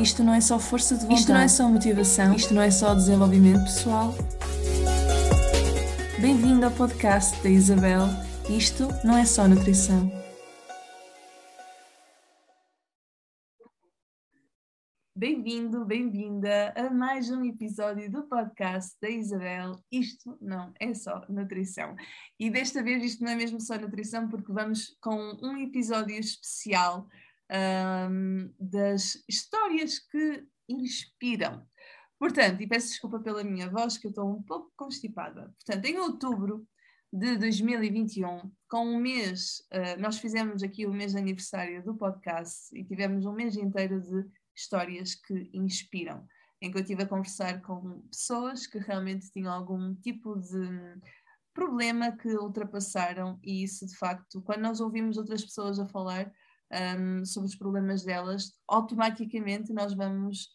Isto não é só força de vontade. Isto não é só motivação. Isto não é só desenvolvimento pessoal. Bem-vindo ao podcast da Isabel. Isto não é só nutrição. Bem-vindo, bem-vinda a mais um episódio do podcast da Isabel. Isto não é só nutrição. E desta vez isto não é mesmo só nutrição, porque vamos com um episódio especial um, das histórias que inspiram. Portanto, e peço desculpa pela minha voz, que eu estou um pouco constipada. Portanto, em outubro de 2021, com um mês, uh, nós fizemos aqui o mês de aniversário do podcast e tivemos um mês inteiro de histórias que inspiram, em que eu estive a conversar com pessoas que realmente tinham algum tipo de problema que ultrapassaram, e isso de facto, quando nós ouvimos outras pessoas a falar, um, sobre os problemas delas, automaticamente nós vamos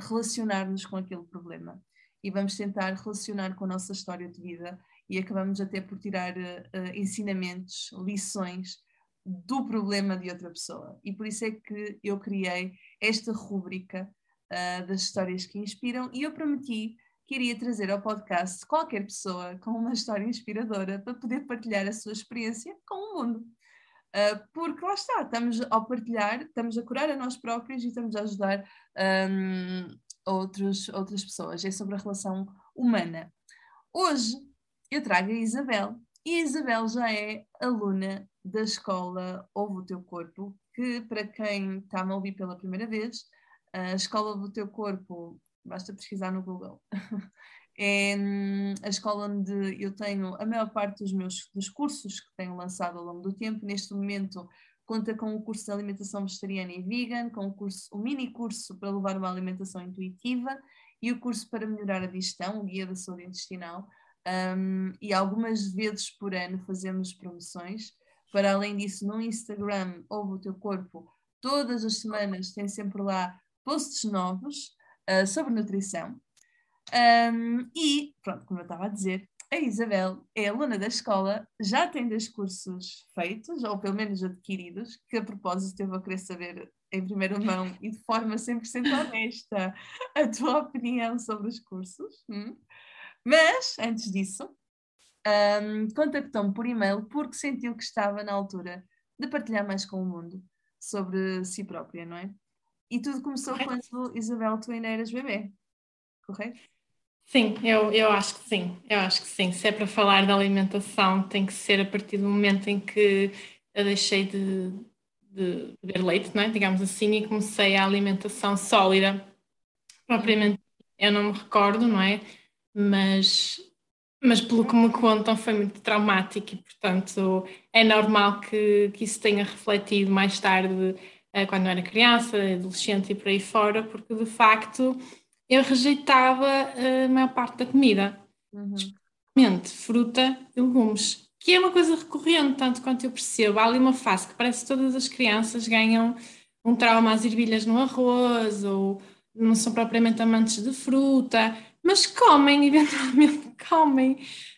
relacionar-nos com aquele problema e vamos tentar relacionar com a nossa história de vida e acabamos até por tirar uh, ensinamentos, lições do problema de outra pessoa. E por isso é que eu criei esta rúbrica uh, das histórias que inspiram e eu prometi que iria trazer ao podcast qualquer pessoa com uma história inspiradora para poder partilhar a sua experiência com o mundo. Uh, porque lá está, estamos a partilhar, estamos a curar a nós próprios e estamos a ajudar um, outros, outras pessoas. É sobre a relação humana. Hoje eu trago a Isabel e a Isabel já é aluna da escola Ouve o Teu Corpo, que para quem está a ouvir pela primeira vez, a escola Ouve o Teu Corpo, basta pesquisar no Google, é hum, a escola onde eu tenho a maior parte dos meus dos cursos que tenho lançado ao longo do tempo. Neste momento conta com o curso de alimentação vegetariana e vegan, com o, curso, o mini curso para levar uma alimentação intuitiva e o curso para melhorar a digestão, o guia da saúde intestinal. Um, e algumas vezes por ano fazemos promoções. Para além disso, no Instagram, Ouve o Teu Corpo, todas as semanas tem sempre lá posts novos uh, sobre nutrição. Um, e, pronto, como eu estava a dizer, a Isabel é aluna da escola, já tem dois cursos feitos, ou pelo menos adquiridos, que a propósito eu vou querer saber em primeira mão e de forma 100% honesta a tua opinião sobre os cursos. Hum? Mas, antes disso, um, contactou-me por e-mail porque sentiu que estava na altura de partilhar mais com o mundo sobre si própria, não é? E tudo começou quando, Isabel, tu ainda eras bebê, correto? Sim, eu, eu acho que sim, eu acho que sim. Se é para falar de alimentação, tem que ser a partir do momento em que eu deixei de, de beber leite, não é? digamos assim, e comecei a alimentação sólida. Propriamente, eu não me recordo, não é? Mas, mas pelo que me contam, foi muito traumático e, portanto, é normal que, que isso tenha refletido mais tarde, eh, quando eu era criança, adolescente e por aí fora, porque de facto eu rejeitava eh, a maior parte da comida, uhum. especialmente fruta e legumes, que é uma coisa recorrente, tanto quanto eu percebo. Há ali uma fase que parece que todas as crianças ganham um trauma às ervilhas no arroz, ou não são propriamente amantes de fruta, mas comem, eventualmente comem.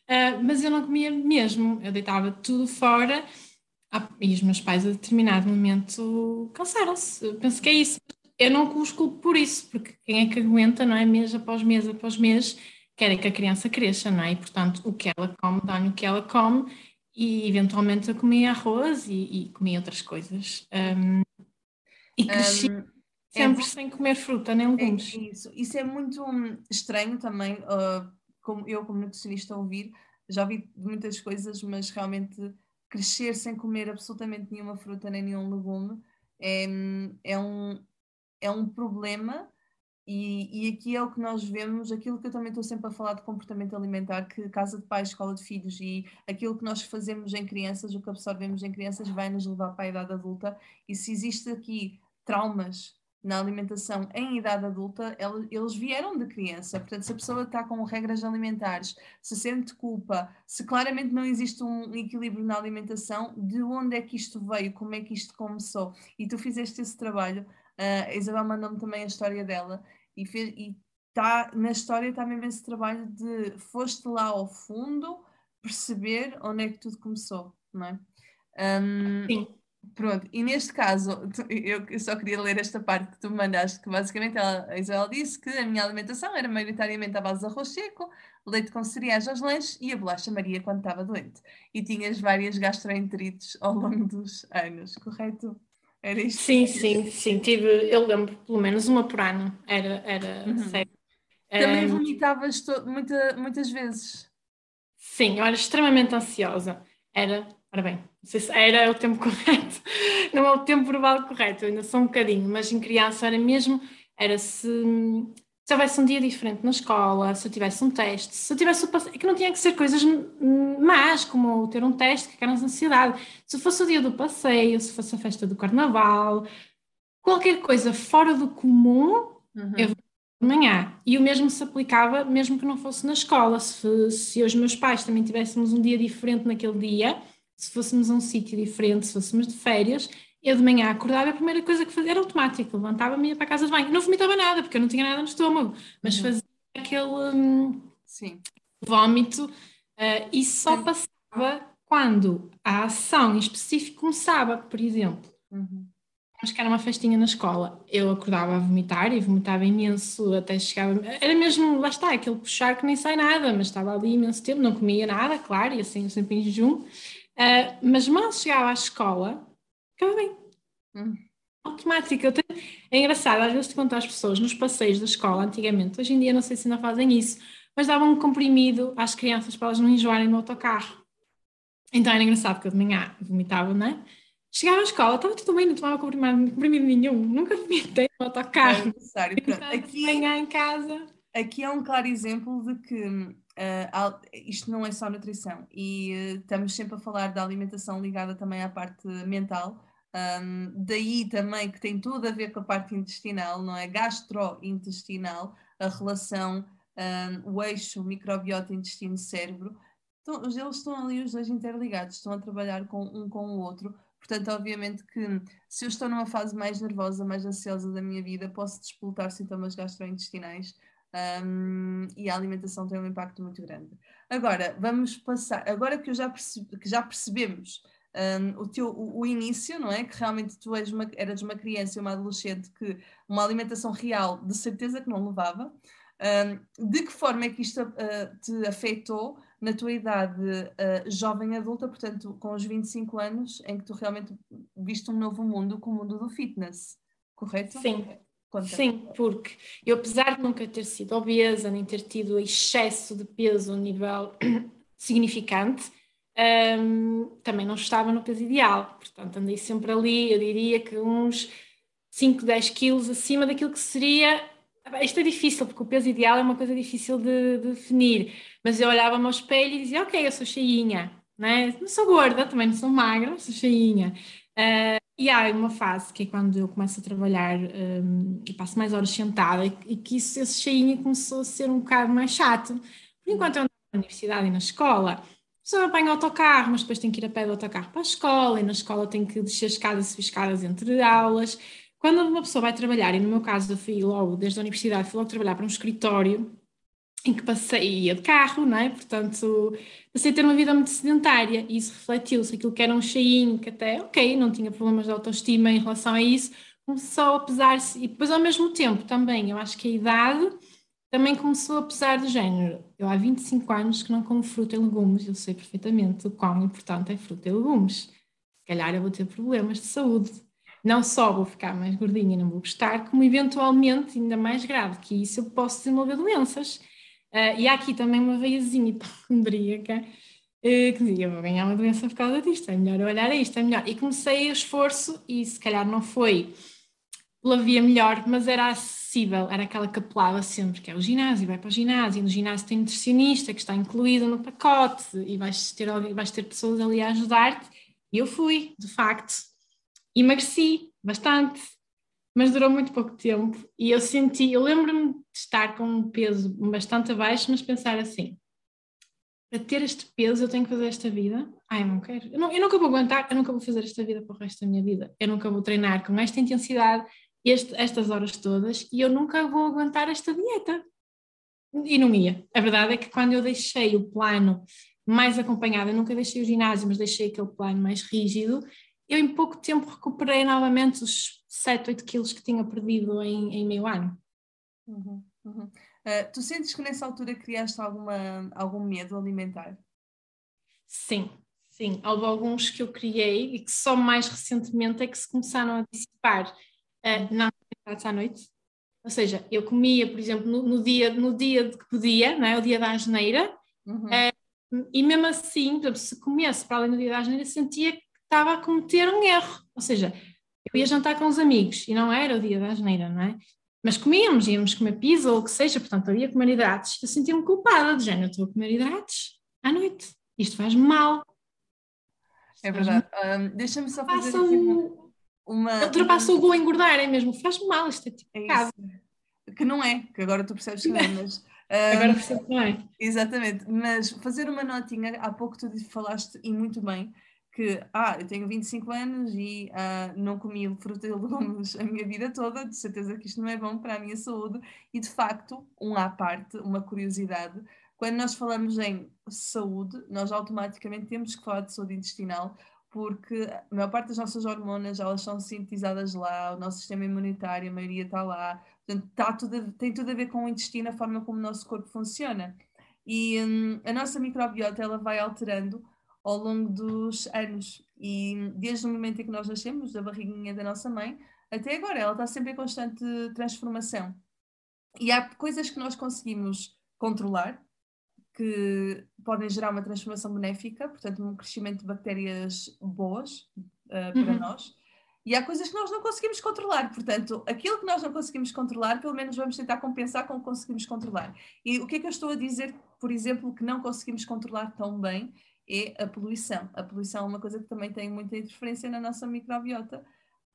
Uh, mas eu não comia mesmo, eu deitava tudo fora. Ah, e os meus pais, a determinado momento, cansaram-se. Penso que é isso eu não os culpo por isso, porque quem é que aguenta, não é, mês após mês após mês, quer é que a criança cresça, não é? E, portanto, o que ela come, dá-lhe o que ela come, e eventualmente eu comia arroz e, e comia outras coisas. Um, e cresci um, sempre é, sem comer fruta nem legumes. É isso. isso é muito estranho também, uh, como eu, como nutricionista, ouvir. Já vi muitas coisas, mas realmente crescer sem comer absolutamente nenhuma fruta nem nenhum legume é, é um, é um problema e, e, aqui é o que nós vemos, aquilo que eu também estou sempre a falar de comportamento alimentar, que casa de pais, escola de filhos e aquilo que nós fazemos em crianças, o que absorvemos em crianças vai nos levar para a idade adulta e se existe aqui traumas na alimentação em idade adulta, eles vieram de criança. Portanto, se a pessoa está com regras alimentares, se sente culpa, se claramente não existe um equilíbrio na alimentação, de onde é que isto veio, como é que isto começou? E tu fizeste esse trabalho Uh, a Isabel mandou-me também a história dela e, fez, e tá, na história está mesmo esse trabalho de foste lá ao fundo perceber onde é que tudo começou, não é? Um, Sim. Pronto, e neste caso, eu só queria ler esta parte que tu me mandaste, que basicamente ela, a Isabel disse que a minha alimentação era maioritariamente à base de arroz seco, leite com cereais aos lanches e a bolacha Maria quando estava doente. E tinhas várias gastroenterites ao longo dos anos, correto? Era isto? Sim, sim, sim. Tive, eu lembro pelo menos uma por ano. Era, era uhum. sério. Também vomitavas muita, muitas vezes. Sim, eu era extremamente ansiosa. Era, ora bem, não sei se era o tempo correto, não é o tempo verbal correto, eu ainda sou um bocadinho, mas em criança era mesmo, era se, se houvesse um dia diferente na escola, se eu tivesse um teste, se eu tivesse o passeio, é que não tinha que ser coisas más, como ter um teste que era ansiedade, se fosse o dia do passeio, se fosse a festa do carnaval, qualquer coisa fora do comum, uhum. eu de manhã. E o mesmo se aplicava mesmo que não fosse na escola. Se, se os meus pais também tivéssemos um dia diferente naquele dia, se fôssemos a um sítio diferente, se fôssemos de férias, eu de manhã acordava a primeira coisa que fazia era automático, levantava-me e ia para a casa de banho. Não vomitava nada, porque eu não tinha nada no estômago, mas uhum. fazia aquele um, vômito uh, e só Sim. passava quando a ação em específico começava, por exemplo. Uhum. Acho que era uma festinha na escola. Eu acordava a vomitar e vomitava imenso até chegava. Era mesmo, lá está, aquele puxar que nem sai nada, mas estava ali imenso tempo, não comia nada, claro, e assim sempre em jejum. Uh, mas mal chegava à escola, ficava bem. Hum. Automático. Tenho... É engraçado, às vezes te conto às pessoas nos passeios da escola, antigamente, hoje em dia não sei se ainda fazem isso, mas davam um comprimido às crianças para elas não enjoarem no autocarro. Então era engraçado que eu de manhã vomitava, não é? Chegava à escola, estava tudo bem, não tomava comprimido, comprimido nenhum, nunca vomitei no autocarro. É necessário. Pronto, aqui, manhã em casa. Aqui é um claro exemplo de que uh, isto não é só nutrição e uh, estamos sempre a falar da alimentação ligada também à parte mental. Um, daí também que tem tudo a ver com a parte intestinal, não é? Gastrointestinal, a relação, um, o eixo microbiota intestino-cérebro. Então, eles estão ali os dois interligados, estão a trabalhar com um com o outro Portanto, obviamente que se eu estou numa fase mais nervosa, mais ansiosa da minha vida, posso despoltar sintomas gastrointestinais um, e a alimentação tem um impacto muito grande. Agora, vamos passar, agora que, já, que já percebemos um, o, teu, o, o, início, não é? Que realmente tu és uma, eras uma criança e uma adolescente que uma alimentação real de certeza que não levava. Um, de que forma é que isto uh, te afetou na tua idade uh, jovem adulta, portanto, com os 25 anos, em que tu realmente viste um novo mundo, com o mundo do fitness, correto? Sim. Conta. Sim, porque eu, apesar de nunca ter sido obesa, nem ter tido excesso de peso a um nível significante, um, também não estava no peso ideal. Portanto, andei sempre ali, eu diria que uns 5, 10 quilos acima daquilo que seria isto é difícil, porque o peso ideal é uma coisa difícil de, de definir. Mas eu olhava-me ao espelho e dizia, ok, eu sou cheinha, né? não sou gorda, também não sou magra, sou cheinha. Uh, e há uma fase que é quando eu começo a trabalhar um, e passo mais horas sentada e, e que isso, esse cheinha começou a ser um bocado mais chato. Por enquanto eu ando na universidade e na escola, só apanho autocarro, mas depois tenho que ir a pé do autocarro para a escola e na escola tenho que descer escadas e subir escadas entre aulas quando uma pessoa vai trabalhar, e no meu caso eu fui logo, desde a universidade, fui logo trabalhar para um escritório em que passei, ia de carro, não é? Portanto, passei a ter uma vida muito sedentária e isso refletiu-se. Aquilo que era um cheinho, que até, ok, não tinha problemas de autoestima em relação a isso, começou a pesar-se. E depois, ao mesmo tempo, também, eu acho que a idade também começou a pesar do género. Eu há 25 anos que não como fruta e legumes, eu sei perfeitamente o quão importante é fruta e legumes. Se calhar eu vou ter problemas de saúde não só vou ficar mais gordinha e não vou gostar, como eventualmente, ainda mais grave que isso, eu posso desenvolver doenças. Uh, e há aqui também uma veiazinha hipocondríaca uh, que dizia, vou ganhar uma doença por causa disto, é melhor olhar a isto, é melhor. E comecei o esforço, e se calhar não foi pela via melhor, mas era acessível, era aquela que apelava sempre, que é o ginásio, vai para o ginásio, e no ginásio tem nutricionista que está incluído no pacote, e vais ter, vais ter pessoas ali a ajudar-te, e eu fui, de facto, emagreci bastante, mas durou muito pouco tempo e eu senti, eu lembro-me de estar com um peso bastante abaixo, mas pensar assim, para ter este peso eu tenho que fazer esta vida? Ai, não quero. Eu, não, eu nunca vou aguentar, eu nunca vou fazer esta vida para o resto da minha vida. Eu nunca vou treinar com esta intensidade, este, estas horas todas, e eu nunca vou aguentar esta dieta. E não ia. A verdade é que quando eu deixei o plano mais acompanhado, eu nunca deixei o ginásio, mas deixei aquele plano mais rígido, eu em pouco tempo recuperei novamente os 7, 8 quilos que tinha perdido em, em meio ano. Uhum, uhum. Uh, tu sentes que nessa altura criaste alguma, algum medo alimentar? Sim, sim. Houve alguns que eu criei e que só mais recentemente é que se começaram a dissipar uh, na à noite. Ou seja, eu comia, por exemplo, no, no dia, no dia que podia, não é? o dia da asneira, uhum. uh, e mesmo assim, exemplo, se comesse para além do dia da asneira, sentia que estava a cometer um erro. Ou seja, eu ia jantar com os amigos e não era o dia da asneira, não é? Mas comíamos, íamos comer pizza ou o que seja, portanto, eu ia comer hidratos. Eu sentia-me culpada, de género, estou a comer hidratos à noite. Isto faz mal. É verdade. Um, Deixa-me só fazer aqui uma... Ultrapassa o vou engordar, é mesmo? Faz mal, isto é tipo é Que não é, que agora tu percebes que não é, mas... Um, agora percebo que não é. Exatamente, mas fazer uma notinha, há pouco tu falaste, e muito bem, que, ah, eu tenho 25 anos e ah, não comi fruta e legumes a minha vida toda, de certeza que isto não é bom para a minha saúde, e de facto, um à parte, uma curiosidade, quando nós falamos em saúde, nós automaticamente temos que falar de saúde intestinal, porque a maior parte das nossas hormonas elas são sintetizadas lá, o nosso sistema imunitário, a maioria está lá, portanto está tudo, tem tudo a ver com o intestino, a forma como o nosso corpo funciona. E hum, a nossa microbiota ela vai alterando ao longo dos anos. E desde o momento em que nós nascemos, da barriguinha da nossa mãe, até agora, ela está sempre em constante transformação. E há coisas que nós conseguimos controlar, que podem gerar uma transformação benéfica, portanto, um crescimento de bactérias boas uh, para uhum. nós. E há coisas que nós não conseguimos controlar, portanto, aquilo que nós não conseguimos controlar, pelo menos vamos tentar compensar com o que conseguimos controlar. E o que é que eu estou a dizer, por exemplo, que não conseguimos controlar tão bem é a poluição. A poluição é uma coisa que também tem muita interferência na nossa microbiota.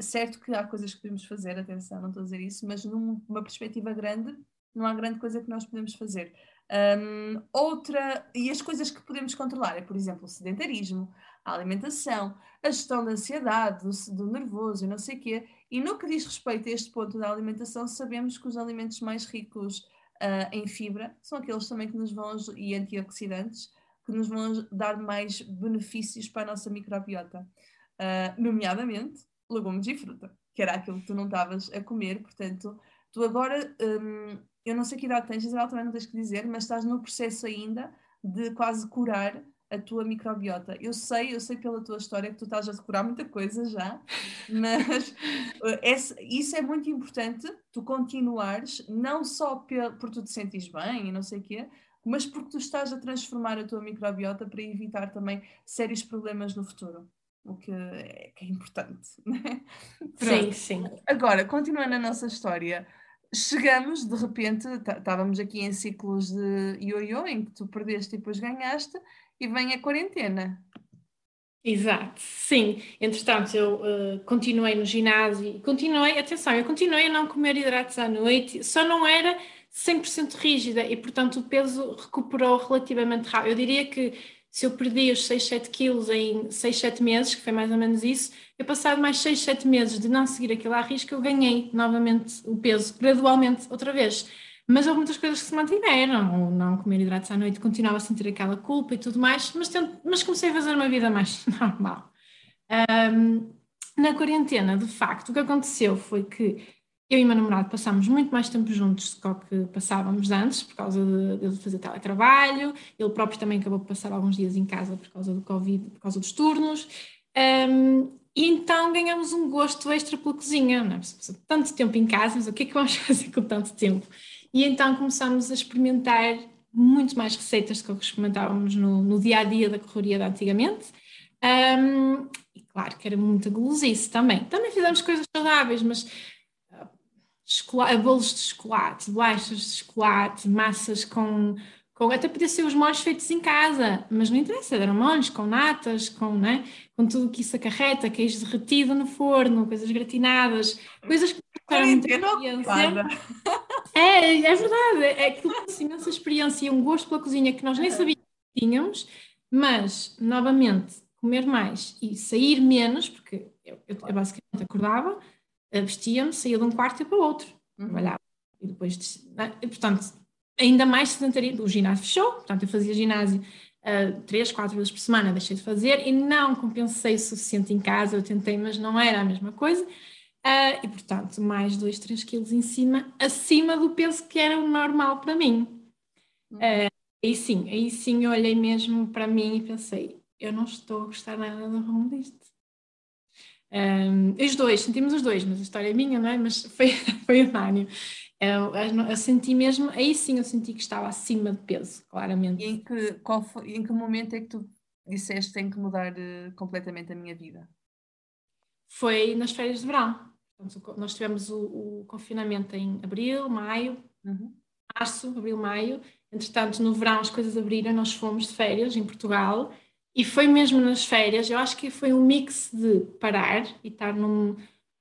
Certo que há coisas que podemos fazer, atenção, não estou a dizer isso, mas numa perspectiva grande, não há grande coisa que nós podemos fazer. Um, outra, e as coisas que podemos controlar é, por exemplo, o sedentarismo, a alimentação, a gestão da ansiedade, do, do nervoso não sei o quê. E no que diz respeito a este ponto da alimentação, sabemos que os alimentos mais ricos uh, em fibra são aqueles também que nos vão, e antioxidantes, que nos vão dar mais benefícios para a nossa microbiota, uh, nomeadamente legumes e fruta, que era aquilo que tu não estavas a comer, portanto, tu agora, um, eu não sei que idade tens, Isabel, também não tens que dizer, mas estás no processo ainda de quase curar a tua microbiota. Eu sei, eu sei pela tua história que tu estás a decorar muita coisa já, mas uh, isso é muito importante, tu continuares, não só por, por tu te sentires bem e não sei o quê, mas porque tu estás a transformar a tua microbiota para evitar também sérios problemas no futuro. O que é, que é importante, né? Sim, sim. Agora, continuando a nossa história, chegamos, de repente, estávamos aqui em ciclos de ioiô, em que tu perdeste e depois ganhaste, e vem a quarentena. Exato, sim. Entretanto, eu uh, continuei no ginásio, continuei, atenção, eu continuei a não comer hidratos à noite, só não era 100% rígida e, portanto, o peso recuperou relativamente rápido. Eu diria que se eu perdi os 6, 7 quilos em 6, 7 meses, que foi mais ou menos isso, eu passado mais 6, 7 meses de não seguir aquilo à risca, eu ganhei novamente o peso, gradualmente, outra vez. Mas houve muitas coisas que se mantiveram, não comer hidratos à noite, continuava a sentir aquela culpa e tudo mais, mas, tento, mas comecei a fazer uma vida mais normal. Um, na quarentena, de facto, o que aconteceu foi que eu e o meu namorado passámos muito mais tempo juntos do que passávamos antes, por causa de, de ele fazer teletrabalho. Ele próprio também acabou por passar alguns dias em casa por causa do Covid, por causa dos turnos. Um, e então ganhamos um gosto extra pela cozinha. Não é? Tanto tempo em casa, mas o que é que vamos fazer com tanto tempo? E então começámos a experimentar muito mais receitas do que experimentávamos no, no dia a dia da correria de antigamente. Um, e claro que era muita gulosice também. Também fizemos coisas saudáveis, mas chocolate, bolos de chocolate, bolachas de chocolate, massas com, com. Até podia ser os molhos feitos em casa, mas não interessa, eram molhos com natas, com, né, com tudo o que isso acarreta, queijo derretido no forno, coisas gratinadas, coisas que para muita experiência. É, é verdade, é que trouxe imensa experiência e um gosto pela cozinha que nós nem sabíamos que tínhamos, mas, novamente, comer mais e sair menos, porque eu, eu, eu basicamente acordava, vestia-me, saía de um quarto e para o outro, uhum. trabalhava. E depois, né? e, portanto, ainda mais sedentarismo. O ginásio fechou, portanto, eu fazia ginásio uh, três, quatro vezes por semana deixei de fazer e não compensei o suficiente em casa, eu tentei, mas não era a mesma coisa. Uh, e portanto, mais 2, 3 quilos em cima, acima do peso que era o normal para mim. Uh, aí sim, aí sim eu olhei mesmo para mim e pensei, eu não estou a gostar nada do rumo disto. Um, os dois, sentimos os dois, mas a história é minha, não é? Mas foi, foi unânime. Eu, eu, senti mesmo, aí sim eu senti que estava acima de peso, claramente. E em que, qual foi, em que momento é que tu disseste tenho que mudar uh, completamente a minha vida? Foi nas férias de verão. Portanto, nós tivemos o, o, confinamento em abril, maio, uhum. março, abril, maio. Entretanto, no verão as coisas abriram, nós fomos de férias em Portugal e foi mesmo nas férias, eu acho que foi um mix de parar e estar num,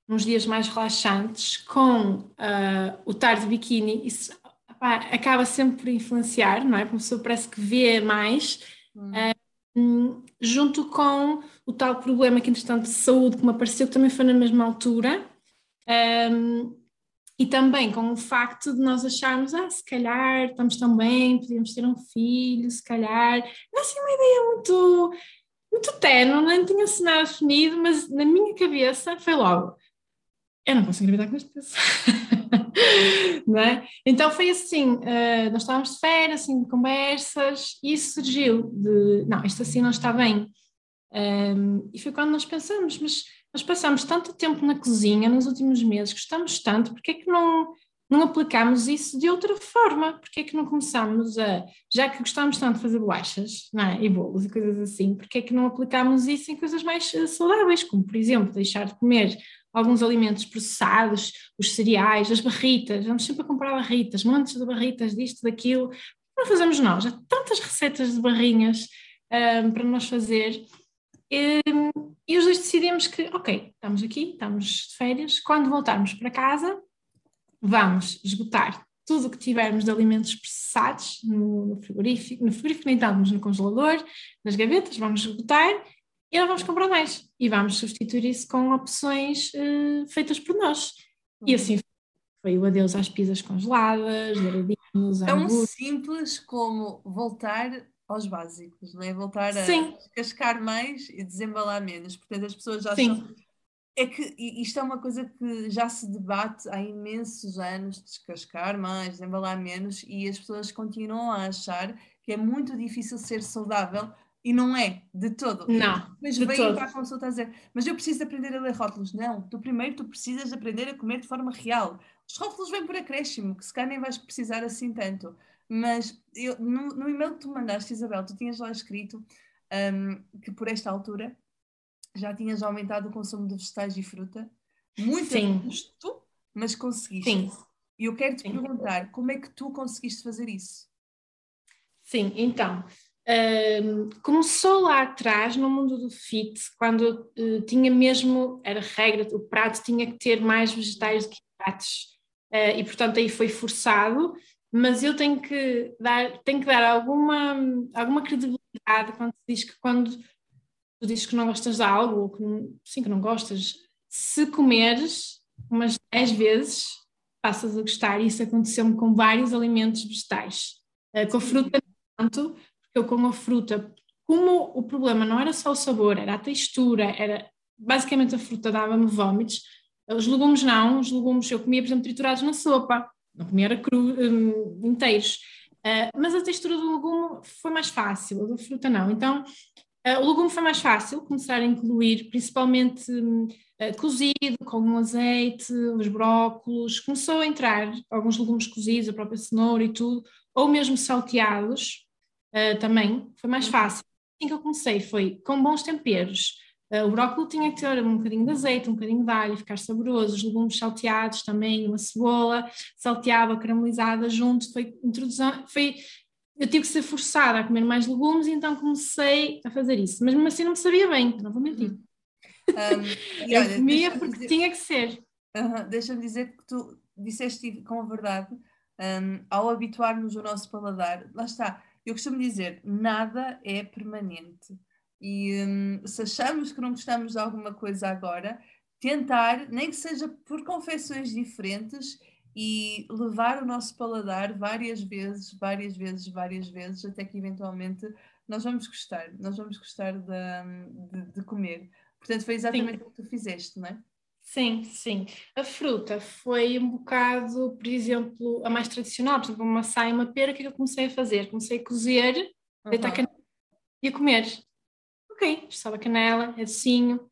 uns dias mais relaxantes com uh, o estar de biquíni. Isso acaba sempre por influenciar, não é? Porque a pessoa parece que vê mais. Uh, junto com o tal problema que, entretanto, de saúde que me apareceu, que também foi na mesma altura. Um, e também com o facto de nós acharmos, ah, se calhar estamos tão bem, podíamos ter um filho, se calhar. Não assim uma ideia muito, muito tenue, não tinha nada definido, mas na minha cabeça foi logo: eu não consigo engravidar com este peso. é? Então foi assim: uh, nós estávamos de férias, assim, de conversas, e isso surgiu de: não, isto assim não está bem. Um, e foi quando nós pensamos, mas nós passamos tanto tempo na cozinha nos últimos meses, gostamos tanto, porque é que não, não aplicamos isso de outra forma? Porque é que não começamos a, já que gostamos tanto de fazer bolachas é? e bolos e coisas assim, porque é que não aplicamos isso em coisas mais eh, saudáveis, como por exemplo deixar de comer alguns alimentos processados, os cereais, as barritas, vamos sempre a comprar barritas, montes de barritas disto, daquilo, não fazemos nós, há tantas receitas de barrinhas um, eh, para nós fazer e, e os dois decidimos que, ok, estamos aqui, estamos de férias, quando voltarmos para casa, vamos esgotar tudo o que tivermos de alimentos processados no, frigorífico, no frigorífico, nem estamos no congelador, nas gavetas, vamos esgotar e não vamos comprar mais. E vamos substituir isso com opções uh, feitas por nós. E uhum. assim foi o adeus às pizzas congeladas, douradinhos, Tão simples como voltar aos básicos, não é? Voltar a Sim. cascar mais e desembalar menos. Portanto, as pessoas já Sim. São... É que isto é uma coisa que já se debate há imensos anos, descascar mais, desembalar menos, e as pessoas continuam a achar que é muito difícil ser saudável e não é, de todo. Não. Mas vem para a consulta a dizer, mas eu preciso aprender a ler rótulos. Não, tu primeiro tu precisas aprender a comer de forma real. Os rótulos vêm por acréscimo, que se calhar nem vais precisar assim tanto. Mas eu, no, no e-mail que tu mandaste, Isabel, tu tinhas lá escrito um, que por esta altura já tinhas aumentado o consumo de vegetais e fruta. Muito Sim. custo, mas conseguiste. Sim. E eu quero te Sim. perguntar, como é que tu conseguiste fazer isso? Sim, então, um, começou lá atrás no mundo do fit, quando uh, tinha mesmo, era regra, o prato tinha que ter mais vegetais do que pratos. Uh, e portanto aí foi forçado mas eu tenho que dar, tenho que dar alguma, alguma credibilidade quando diz que quando tu dizes que não gostas de algo, ou que sim, que não gostas, se comeres umas 10 vezes, passas a gostar. Isso aconteceu-me com vários alimentos vegetais. Uh, com a fruta, tanto, porque eu com a fruta, como o problema não era só o sabor, era a textura, era basicamente a fruta dava-me vômitos. Os legumes não, os legumes eu comia, por exemplo, triturados na sopa não comia era cru, um, inteiros. Uh, mas a textura do legume foi mais fácil, a da fruta não. Então, uh, o legume foi mais fácil começar a incluir, principalmente uh, cozido, com um azeite, os brócolos. Começou a entrar alguns legumes cozidos, a própria cenoura e tudo, ou mesmo salteados também, foi mais fácil. Assim que eu comecei foi com bons temperos, o brócolis tinha que ter um bocadinho de azeite, um bocadinho de alho, ficar saboroso, os legumes salteados também, uma cebola salteada, caramelizada junto, foi introdução, foi, eu tive que ser forçada a comer mais legumes, então comecei a fazer isso, mas mesmo assim não me sabia bem, não vou mentir. Um, eu olha, comia porque dizer, tinha que ser. Uh, Deixa-me dizer que tu disseste com a verdade, um, ao habituarmos o nosso paladar, lá está, eu costumo dizer, nada é permanente. E um, se achamos que não gostamos de alguma coisa agora, tentar, nem que seja por confecções diferentes, e levar o nosso paladar várias vezes, várias vezes, várias vezes, até que eventualmente nós vamos gostar, nós vamos gostar de, de, de comer. Portanto, foi exatamente Sim. o que tu fizeste, não é? Sim, sim. A fruta foi um bocado, por exemplo, a mais tradicional, por exemplo, uma maçã e uma pera, o que é que eu comecei a fazer? Comecei a cozer, uhum. deitar canela e a comer. Ok, estava canela, é docinho.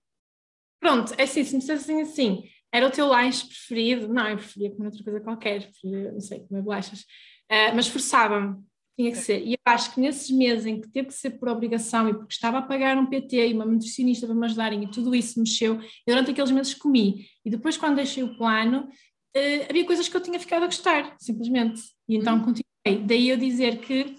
Pronto, é assim, se me dissessem assim, era o teu lanche preferido? Não, eu preferia comer outra coisa qualquer, preferia, não sei, comer bolachas. Uh, mas forçava-me, tinha que ser. E eu acho que nesses meses em que teve que ser por obrigação e porque estava a pagar um PT e uma nutricionista para me ajudarem e tudo isso mexeu, eu durante aqueles meses comi. E depois, quando deixei o plano, uh, havia coisas que eu tinha ficado a gostar, simplesmente. E então uhum. continuei. Daí eu dizer que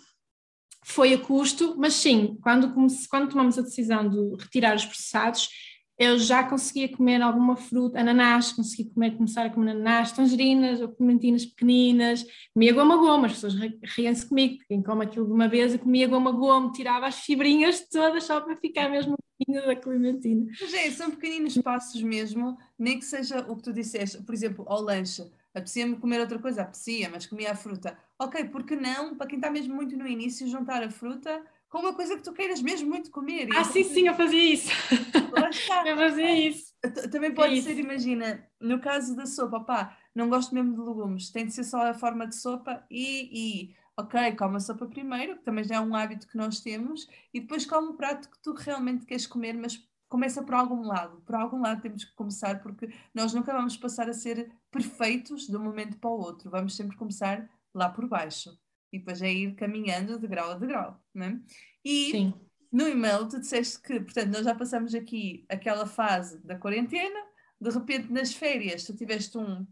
foi a custo, mas sim, quando, quando tomamos a decisão de retirar os processados, eu já conseguia comer alguma fruta, ananás, conseguia comer, começar a comer ananás, tangerinas ou clementinas pequeninas, comia goma-goma, as pessoas riam-se comigo, quem come aquilo de uma vez, eu comia goma-goma, tirava as fibrinhas todas só para ficar mesmo pequenina da clementina. Mas é, são pequeninos passos mesmo, nem que seja o que tu disseste, por exemplo, ao lanche, apetecia-me comer outra coisa, apetecia, mas comia a fruta. Ok, porque não, para quem está mesmo muito no início, juntar a fruta com uma coisa que tu queiras mesmo muito comer. Ah, sim, sim, eu fazia isso. eu fazia isso. Também pode é ser, imagina, no caso da sopa, pá, não gosto mesmo de legumes, tem de ser só a forma de sopa e, e ok, come a sopa primeiro, que também já é um hábito que nós temos, e depois come o prato que tu realmente queres comer, mas começa por algum lado. Por algum lado temos que começar, porque nós nunca vamos passar a ser perfeitos de um momento para o outro, vamos sempre começar lá por baixo e depois é ir caminhando de grau a degrau, não é? E Sim. no e-mail tu disseste que, portanto, nós já passamos aqui aquela fase da quarentena, de repente nas férias tu tiveste um,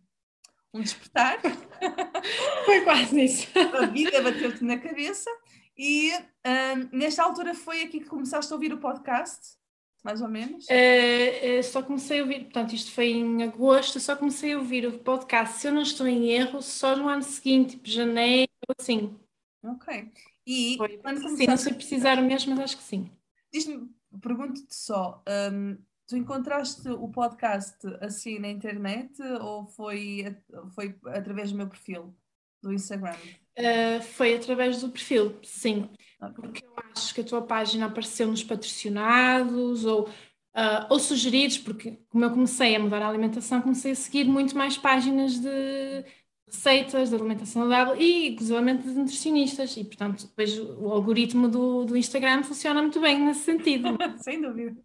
um despertar. Foi quase isso. A vida bateu-te na cabeça e um, nesta altura foi aqui que começaste a ouvir o podcast, mais ou menos? Uh, uh, só comecei a ouvir, portanto, isto foi em agosto, só comecei a ouvir o podcast, se eu não estou em erro, só no ano seguinte, tipo janeiro, assim. Ok. E foi, quando começaste... Sim, não sei precisar mesmo, mas acho que sim. Diz-me, pergunto-te só, um, tu encontraste o podcast assim na internet ou foi, foi através do meu perfil do Instagram? Uh, foi através do perfil, sim. Porque eu acho que a tua página apareceu nos patrocinados ou, uh, ou sugeridos, porque como eu comecei a mudar a alimentação, comecei a seguir muito mais páginas de receitas de alimentação saudável e, inclusive, de nutricionistas. E, portanto, depois o algoritmo do, do Instagram funciona muito bem nesse sentido. Sem dúvida.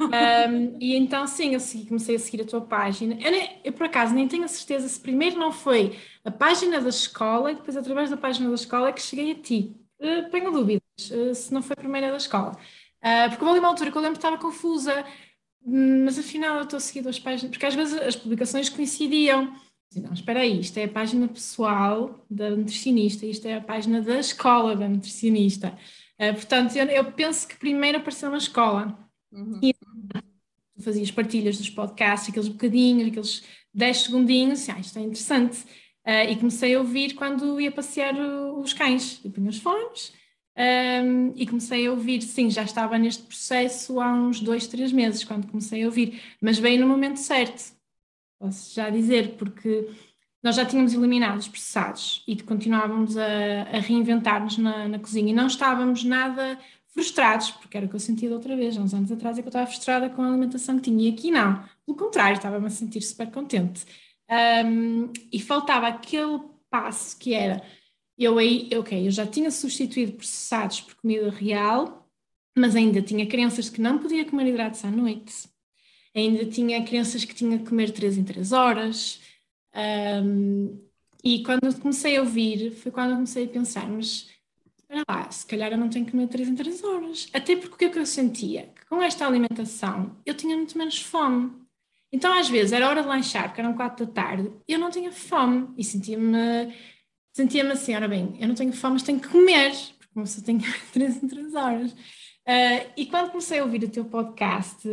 Um, e então, sim, eu segui, comecei a seguir a tua página. Eu, nem, eu, por acaso, nem tenho a certeza se primeiro não foi a página da escola e depois, através da página da escola, é que cheguei a ti. Uh, tenho dúvidas uh, se não foi a primeira da escola. Uh, porque houve uma altura que eu lembro que estava confusa, mas afinal eu estou a seguir duas páginas, porque às vezes as publicações coincidiam. Não, espera aí, isto é a página pessoal da nutricionista, isto é a página da escola da nutricionista. Uh, portanto, eu, eu, penso que primeiro apareceu na escola. Uhum. E fazia as partilhas dos podcasts, aqueles bocadinhos, aqueles 10 segundinhos, assim, ah, isto é interessante. Uh, e comecei a ouvir quando ia passear os cães. Eu punha os fones um, e comecei a ouvir. Sim, já estava neste processo há uns dois, três meses, quando comecei a ouvir, mas bem no momento certo posso já dizer, porque nós já tínhamos eliminado os processados e continuávamos a, a reinventar-nos na, na, cozinha. E não estávamos nada frustrados, porque era o que eu sentia outra vez, há uns anos atrás, é que eu estava frustrada com a alimentação que tinha. E aqui não, pelo contrário, estava-me a sentir super contente. Um, e faltava aquele passo que era, eu aí, ok, eu já tinha substituído processados por comida real, mas ainda tinha crenças que não podia comer hidratos à noite, ainda tinha crianças que tinha que comer 3 em 3 horas. Um, e quando comecei a ouvir, foi quando comecei a pensar, mas espera lá, se calhar eu não tenho que comer 3 em 3 horas. Até porque o que, é que eu sentia? Que com esta alimentação eu tinha muito menos fome. Então, às vezes, era hora de lanchar, porque eram 4 da tarde, eu não tinha fome e sentia-me sentia-me assim, ora bem, eu não tenho fome, mas tenho que comer, porque se eu tenho 3 em 3 horas. Uh, e quando comecei a ouvir o teu podcast,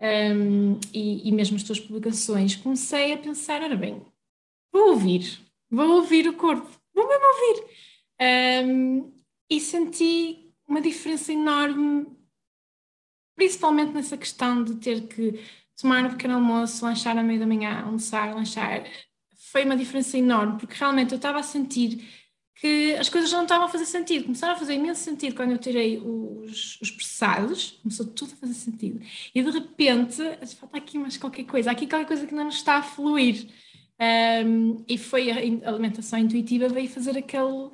um, e, e, mesmo as tuas publicações, comecei a pensar, ora bem, vou ouvir, vou ouvir o corpo, vou mesmo ouvir. Um, e senti uma diferença enorme, principalmente nessa questão de ter que tomar um pequeno almoço, lanchar à meia da manhã, almoçar, lanchar. Foi uma diferença enorme, porque realmente eu estava a sentir que as coisas não estavam a fazer sentido. Começaram a fazer imenso sentido quando eu tirei os, os processados, começou tudo a fazer sentido. E de repente, falta aqui mais qualquer coisa, aqui qualquer coisa que não está a fluir. Um, e foi a alimentação intuitiva veio fazer aquele,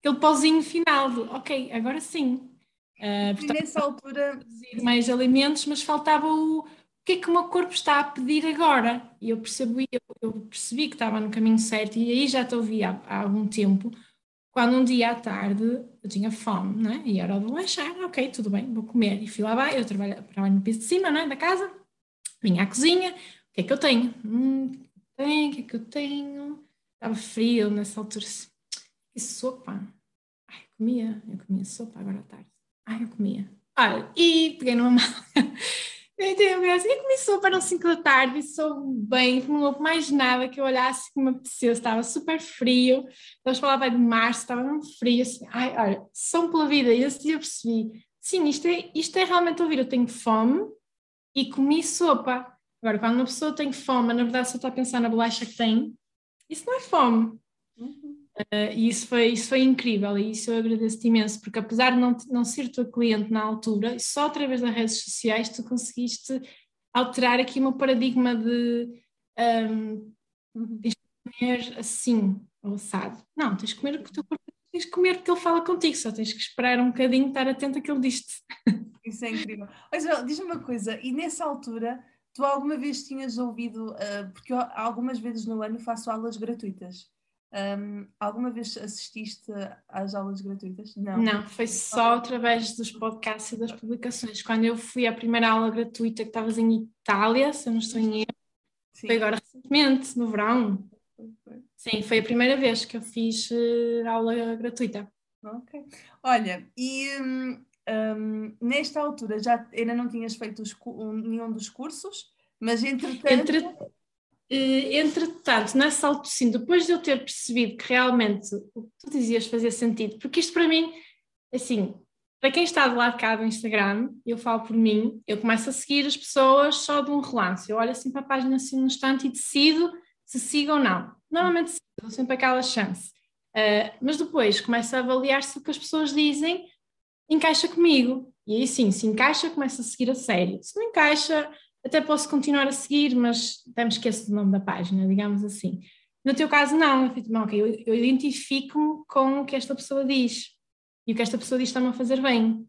aquele pauzinho final de, ok, agora sim. Uh, portanto, e nessa altura... Mais alimentos, mas faltava o, o que é que o meu corpo está a pedir agora? E eu percebi, eu, eu percebi que estava no caminho certo e aí já te ouvi há, há algum tempo quando um dia à tarde eu tinha fome, né? E era de lanchar, ok, tudo bem, vou comer. E fui lá, vai, eu trabalho, trabalho no piso de cima, né, da casa, vinha à cozinha, o que é que eu tenho? Hum, o que é que eu tenho? Estava frio nessa altura. Que sopa. Ai, eu comia, eu comia sopa agora à tarde. Ai, eu comia. Olha, e peguei numa mala eu assim, e começou para 5 da tarde, sou bem, não houve mais nada que eu olhasse que me apeteceu, estava super frio, estamos a falar de março, estava muito frio, assim, ai, olha, som pela vida, e esse dia eu percebi, sim, isto é, isto é realmente ouvir, eu tenho fome e comi sopa. Agora, quando uma pessoa tem fome, na verdade só está a pensar na bolacha que tem, isso não é fome. Uh, e isso foi, isso foi incrível e isso eu agradeço-te imenso, porque apesar de não, não ser tua cliente na altura, só através das redes sociais tu conseguiste alterar aqui um paradigma de um, tens que comer assim, ou assado. Não, tens que comer porque o teu corpo tens que comer porque ele fala contigo, só tens que esperar um bocadinho, estar atento a que ele diz-te. Isso é incrível. Mas diz-me uma coisa, e nessa altura tu alguma vez tinhas ouvido, uh, porque eu, algumas vezes no ano faço aulas gratuitas. Um, alguma vez assististe às aulas gratuitas? Não. Não, foi só através dos podcasts e das publicações. Quando eu fui à primeira aula gratuita que estavas em Itália, se eu não estou em erro, foi agora recentemente, no verão. Sim, foi a primeira vez que eu fiz uh, aula gratuita. Ok. Olha, e um, um, nesta altura já ainda não tinhas feito os, um, nenhum dos cursos, mas entretanto. Entre eh, entretanto, nessa sim, depois de eu ter percebido que realmente o que tu dizias fazia sentido, porque isto para mim, assim, para quem está do lado cá do Instagram, eu falo por mim, eu começo a seguir as pessoas só de um relance. Eu olho assim para a página assim um instante e decido se sigo ou não. Normalmente sigo, dou sempre aquela chance. Uh, mas depois começo a avaliar se o que as pessoas dizem encaixa comigo. E aí sim, se encaixa, começo a seguir a sério. Se não encaixa, até posso continuar a seguir, mas até me esqueço do nome da página, digamos assim. No teu caso, não, eu, okay, eu, eu identifico-me com o que esta pessoa diz e o que esta pessoa diz está-me a fazer bem.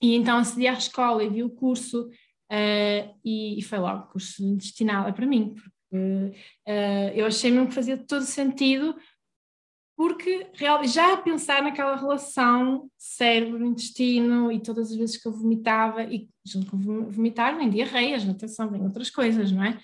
E então acedi à escola e vi o curso uh, e, e, foi logo o curso destinado para mim, porque uh, eu achei mesmo que fazia todo sentido porque já a pensar naquela relação cérebro-intestino e todas as vezes que eu vomitava, e junto com vomitar vem diarreias, atenção, vem outras coisas, não é?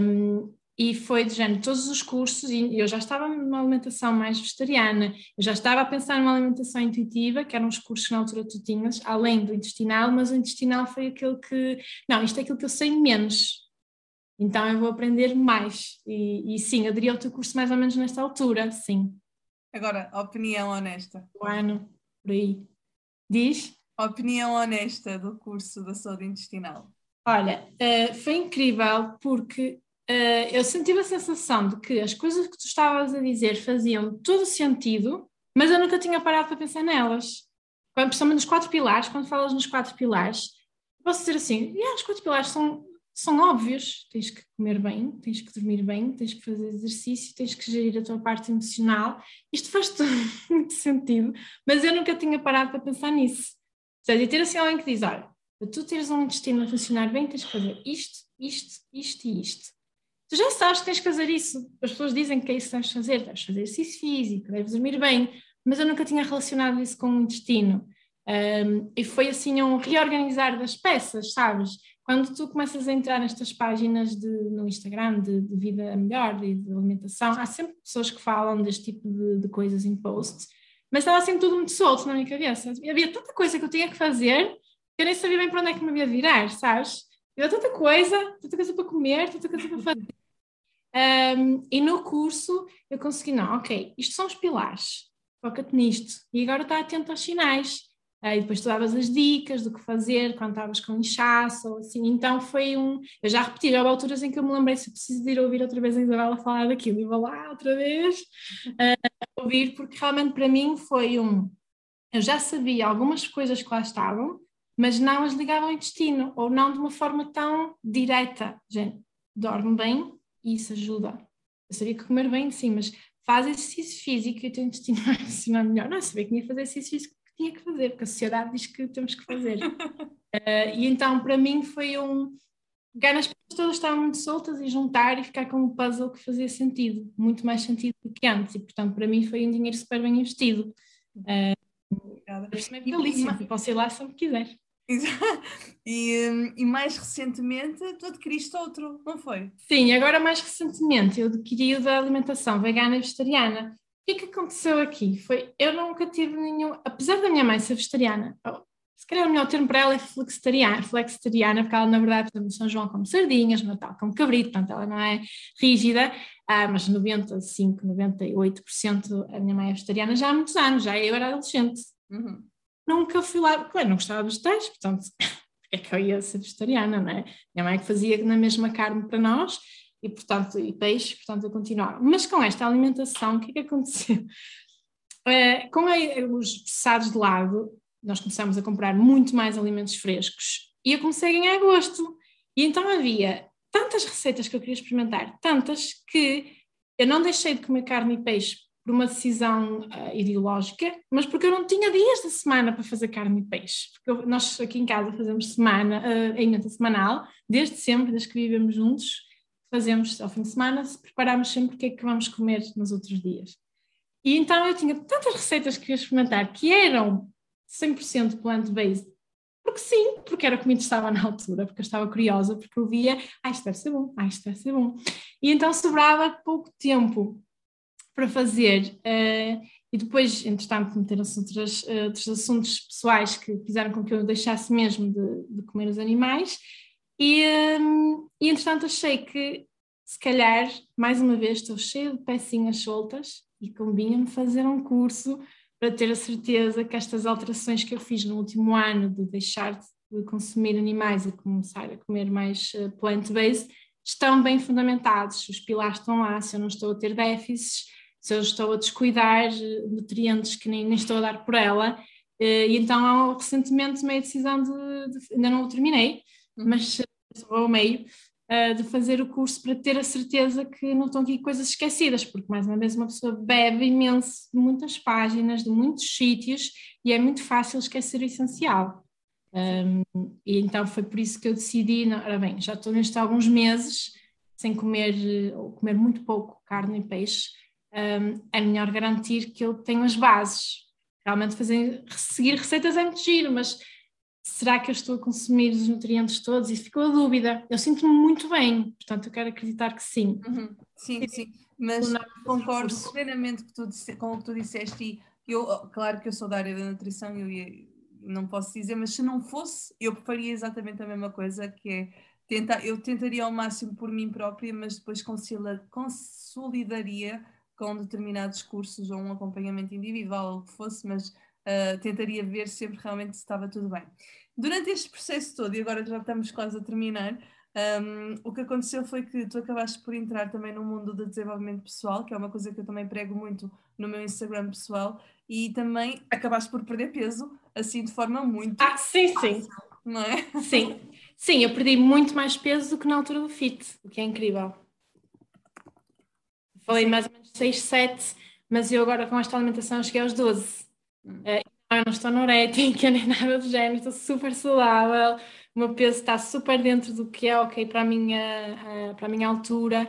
Um, e foi de género, todos os cursos, e eu já estava numa alimentação mais vegetariana, eu já estava a pensar numa alimentação intuitiva, que eram os cursos que na altura tu tinhas, além do intestinal, mas o intestinal foi aquele que, não, isto é aquilo que eu sei menos, então eu vou aprender mais, e, e sim, aderi ao teu curso mais ou menos nesta altura, sim. Agora, opinião honesta. O ano, por aí. Diz? Opinião honesta do curso da saúde intestinal. Olha, uh, foi incrível porque uh, eu senti a sensação de que as coisas que tu estavas a dizer faziam todo sentido, mas eu nunca tinha parado para pensar nelas. Quando, principalmente nos quatro pilares, quando falas nos quatro pilares, posso dizer assim, yeah, os quatro pilares são são óbvios. Tens que comer bem, tens que dormir bem, tens que fazer exercício, tens que gerir a tua parte emocional. Isto faz todo muito sentido, mas eu nunca tinha parado para pensar nisso. Ou seja, ter assim alguém que diz: olha, para tu teres um intestino a funcionar bem, tens que fazer isto, isto, isto e isto. Tu já sabes que tens que fazer isso. As pessoas dizem que é isso que deves fazer. Deves fazer exercício físico, deves dormir bem, mas eu nunca tinha relacionado isso com o intestino. Um, e foi assim um reorganizar das peças, sabes? Quando tu começas a entrar nestas páginas de, no Instagram de, de vida melhor e de alimentação, há sempre pessoas que falam deste tipo de, de coisas em posts, mas estava sempre tudo muito solto na minha cabeça. Havia tanta coisa que eu tinha que fazer que eu nem sabia bem para onde é que me havia virar, sabes? Havia tanta coisa, tanta coisa para comer, tanta coisa para fazer. Um, e no curso eu consegui, não, ok, isto são os pilares, foca-te nisto. E agora está atento aos sinais. E depois tu davas as dicas do que fazer quando estavas com inchaço ou assim. Então foi um. Eu já repeti, houve alturas em que eu me lembrei se preciso de ir ouvir outra vez a Isabela falar daquilo e vou lá outra vez uh, ouvir, porque realmente para mim foi um. Eu já sabia algumas coisas que lá estavam, mas não as ligava ao intestino, ou não de uma forma tão direta. Gente, dorme bem e isso ajuda. Eu sabia que comer bem, sim, mas faz exercício físico e o teu intestino vai funcionar melhor. Não, eu sabia que tinha que fazer exercício físico que tinha que fazer, porque a sociedade diz que temos que fazer. uh, e então, para mim, foi um. Pegar nas pessoas todas estavam muito soltas e juntar e ficar com um puzzle que fazia sentido, muito mais sentido do que antes. E, portanto, para mim foi um dinheiro super bem investido. Uh, Obrigada. E, posso ir lá se me quiser. E, hum, e, mais recentemente tu adquiriste outro, não foi? Sim, agora mais recentemente eu adquiri o da alimentação vegana e vegetariana. O que é que aconteceu aqui? Foi, eu nunca tive nenhum, apesar da minha mãe ser vegetariana, se calhar o melhor termo para ela é flexitariana, flexitariana porque ela na verdade, por exemplo, São João come sardinhas, Natal come cabrito, portanto ela não é rígida, ah, mas 95, 98% a minha mãe é vegetariana já há muitos anos, já eu era adolescente. Uhum nunca fui lá, claro, não gostava dos vegetais, portanto, é que eu ia ser vegetariana, não é? Minha mãe que fazia na mesma carne para nós e, portanto, e peixe, portanto, eu continuava. Mas com esta alimentação, o que é que aconteceu? Uh, com a, os processados de lado, nós começamos a comprar muito mais alimentos frescos e eu comecei a ganhar gosto. E então havia tantas receitas que eu queria experimentar, tantas que eu não deixei de comer carne e peixe por uma decisão uh, ideológica, mas porque eu não tinha dias da semana para fazer carne e peixe. Porque nós aqui em casa fazemos semana, uh, emenda semanal, desde sempre, desde que vivemos juntos, fazemos ao fim de semana, preparamos sempre o que é que vamos comer nos outros dias. E então eu tinha tantas receitas que ia experimentar que eram 100% plant-based, porque sim, porque era o que me interessava na altura, porque eu estava curiosa, porque eu via, ah, isto deve ser bom, ah, isto deve ser bom. E então sobrava pouco tempo para fazer. Uh, e depois, entretanto, meteram-se outros, uh, outros assuntos pessoais que fizeram com que eu deixasse mesmo de, de comer os animais. E, um, e, entretanto, achei que, se calhar, mais uma vez, estou cheia de pecinhas soltas e convinha-me fazer um curso para ter a certeza que estas alterações que eu fiz no último ano, de deixar de consumir animais e começar a comer mais uh, plant-based, estão bem fundamentados, os pilares estão lá, se eu não estou a ter déficits, se eu estou a descuidar nutrientes que nem, nem estou a dar por ela. Eh, e então, recentemente, tomei a decisão de, de ainda não o terminei. Mas estou ao meio, eh, de fazer o curso para ter a certeza que não estão aqui coisas esquecidas, porque mais uma vez uma pessoa bebe imenso de muitas páginas, de muitos sítios, e é muito fácil esquecer o essencial. Um, e então foi por isso que eu decidi, não, ora bem, já estou nestes alguns meses sem comer, ou comer muito pouco carne e peixe, um, é melhor garantir que eu tenho as bases. Realmente fazer, seguir receitas é muito giro, mas será que eu estou a consumir os nutrientes todos? E ficou a dúvida. Eu sinto-me muito bem, portanto eu quero acreditar que sim. Uhum. Sim, sim, mas não, concordo plenamente com, com o que tu disseste e eu, claro que eu sou da área da nutrição e eu não posso dizer, mas se não fosse, eu faria exatamente a mesma coisa, que é tentar, eu tentaria ao máximo por mim própria, mas depois consolidaria com determinados cursos ou um acompanhamento individual ou o que fosse, mas uh, tentaria ver sempre realmente se estava tudo bem. Durante este processo todo, e agora já estamos quase a terminar, um, o que aconteceu foi que tu acabaste por entrar também no mundo do desenvolvimento pessoal, que é uma coisa que eu também prego muito no meu Instagram pessoal, e também acabaste por perder peso, assim de forma muito. Ah, sim, sim. Não é? Sim, sim, eu perdi muito mais peso do que na altura do FIT, o que é incrível. Falei mais ou menos 6, 7, mas eu agora com esta alimentação cheguei aos 12. Hum. Uh, eu não estou anorética nem nada do género, estou super saudável, o meu peso está super dentro do que é ok para a minha, uh, para a minha altura.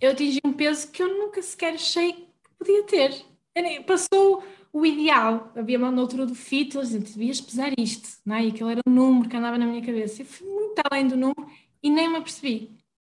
Eu atingi um peso que eu nunca sequer achei que podia ter. Passou o ideal. Havia uma altura do fit, eles diziam, devias pesar isto, não é? E aquele era o número que andava na minha cabeça. Eu fui muito além do número e nem me apercebi.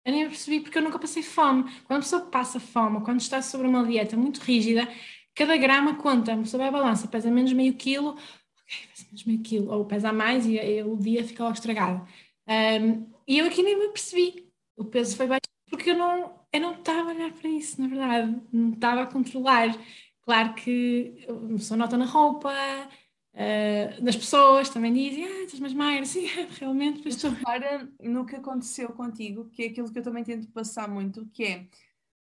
Eu nem percebi porque eu nunca passei fome. Quando a pessoa passa fome, quando está sobre uma dieta muito rígida, cada grama conta. Pessoa vai à balança, pesa menos meio quilo, ok, pesa menos meio quilo, ou pesa mais e, e o dia fica logo estragado. Um, e eu aqui nem me percebi. O peso foi baixo porque eu não, eu não estava a olhar para isso, na verdade. Não estava a controlar. Claro que pessoa nota na roupa, Uh, das pessoas também dizem, ah, estás mais magra, sim, realmente. Mas repara no que aconteceu contigo, que é aquilo que eu também tento passar muito, que é,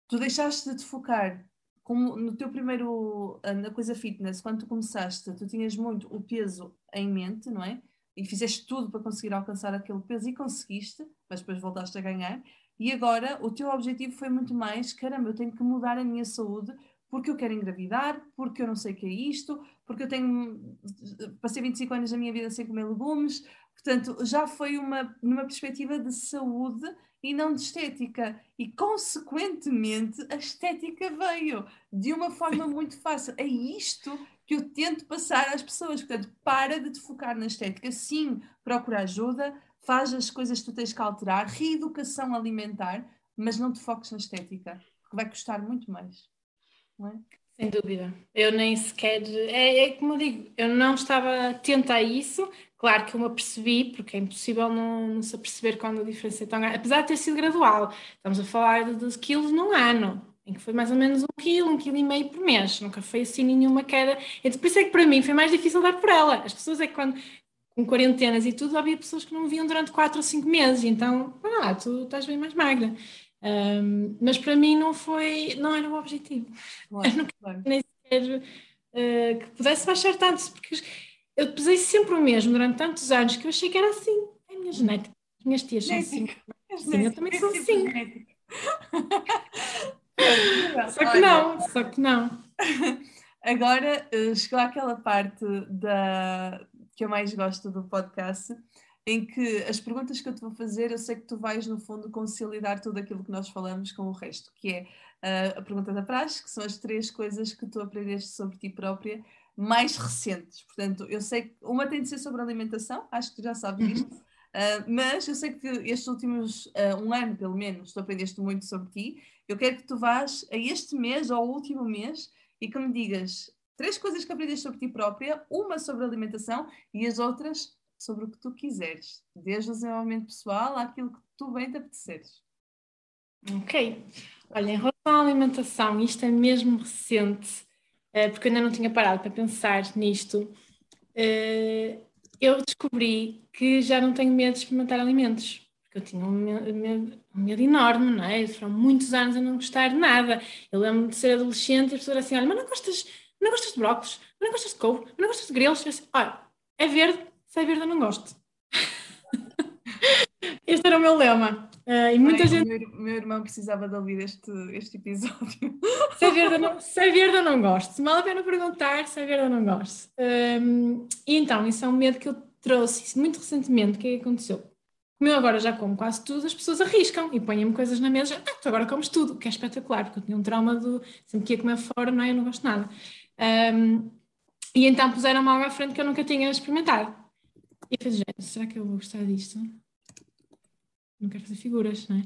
tu deixaste de te focar como no teu primeiro, ah, na coisa fitness, quando tu começaste, tu tinhas muito o peso em mente, não é? E fizeste tudo para conseguir alcançar aquele peso e conseguiste, mas depois voltaste a ganhar. E agora o teu objetivo foi muito mais: caramba, eu tenho que mudar a minha saúde porque eu quero engravidar, porque eu não sei o que é isto, porque eu tenho. Passei 25 anos da minha vida sem comer legumes. Portanto, já foi uma, numa perspectiva de saúde e não de estética. E, consequentemente, a estética veio de uma forma muito fácil. É isto que eu tento passar às pessoas. Portanto, para de te focar na estética. Sim, procura ajuda, faz as coisas que tu tens que alterar, reeducação alimentar, mas não te foques na estética, porque vai custar muito mais. Não é? Sem dúvida. Eu nem sequer. É, é, como eu digo, eu não estava atenta a isso. Claro que eu me apercebi, porque é impossível não, não se aperceber quando a diferença é tão grande. Apesar de ter sido gradual, estamos a falar de 12 quilos num ano, em que foi mais ou menos um quilo, um quilo e meio por mês. Nunca foi assim nenhuma queda. Então, por isso é que para mim foi mais difícil dar por ela. As pessoas é que quando com quarentenas e tudo, havia pessoas que não me viam durante 4 ou 5 meses, então, ah, tu estás bem mais magra. Um, mas para mim não foi, não era o objetivo. Claro, eu não claro. nem sequer uh, que pudesse baixar tanto, porque eu pesei sempre o mesmo durante tantos anos que eu achei que era assim. É a minha genética. As minhas tias são assim. Sim, eu também sou assim. só que não, só que não. Agora eh, chegou aquela parte da, que eu mais gosto do podcast, em que as perguntas que eu te vou fazer, eu sei que tu vais, no fundo, conciliar tudo aquilo que nós falamos com o resto, que é uh, a pergunta da praxe, que são as três coisas que tu aprendeste sobre ti própria mais recentes. Portanto, eu sei que uma tem de ser sobre alimentação, acho que tu já sabes uhum. isto, uh, mas eu sei que estes últimos uh, um ano, pelo menos, tu aprendeste muito sobre ti. Eu quero que tu vás a este mês, ou ao último mês, e que me digas três coisas que aprendeste sobre ti própria, uma sobre alimentação e as outras sobre o que tu quiseres, desde o desenvolvimento pessoal àquilo que tu bem te apeteceres. Ok. Olha, em relação à alimentação, isto é mesmo recente, eh, porque eu ainda não tinha parado para pensar nisto. Eh, eu descobri que já não tenho medo de experimentar alimentos. Eu tinha um medo, um medo enorme, não é? Foram muitos anos a não gostar de nada. Eu lembro de ser adolescente e a pessoa assim: olha, mas não gostas, não gostas de brócolis, não gostas de couve, não gostas de grelos? Eu assim, olha, é verde, se é verde não gosto. este era o meu lema. Uh, e muita Ai, gente... meu, meu, irmão precisava de ouvir este, este episódio. Se é, verde, não, se é verde não gosto. Se vale a pena perguntar se é verde não gosto. Um, e então, isso é um medo que eu trouxe muito recentemente. O que é que aconteceu? Como eu agora já como quase tudo, as pessoas arriscam e põem-me coisas na mesa. Ah, tu agora comes tudo, que é espetacular, porque eu tinha um trauma do sempre que ia comer fora, não é? Eu não gosto de nada. Um, e então puseram-me algo à frente que eu nunca tinha experimentado. E eu fiz, será que eu vou gostar disto? Não quero fazer figuras, não é?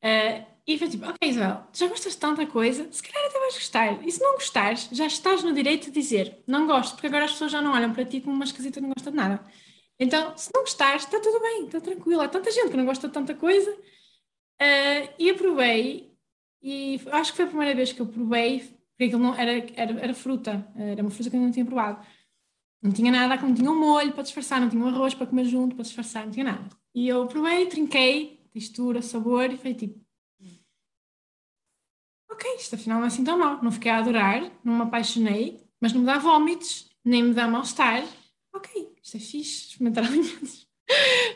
Uh, e foi tipo, ok Isabel, já gostas de tanta coisa, se calhar até vais gostar. E se não gostares, já estás no direito de dizer, não gosto, porque agora as pessoas já não olham para ti como uma esquisita que não gosta de nada. Então, se não gostares, está tudo bem, está tranquilo. Há tanta gente que não gosta de tanta coisa. Uh, e eu provei, e acho que foi a primeira vez que eu provei, porque aquilo não, era, era, era fruta, era uma fruta que eu não tinha provado. Não tinha nada, não tinha um molho para disfarçar, não tinha um arroz para comer junto, para disfarçar, não tinha nada. E eu provei, trinquei, textura, sabor, e foi tipo. Ok, isto afinal não é assim tão mal. Não fiquei a adorar, não me apaixonei, mas não me dá vômitos, nem me dá mal-estar. Ok, isto é fixe, experimentar alimentos.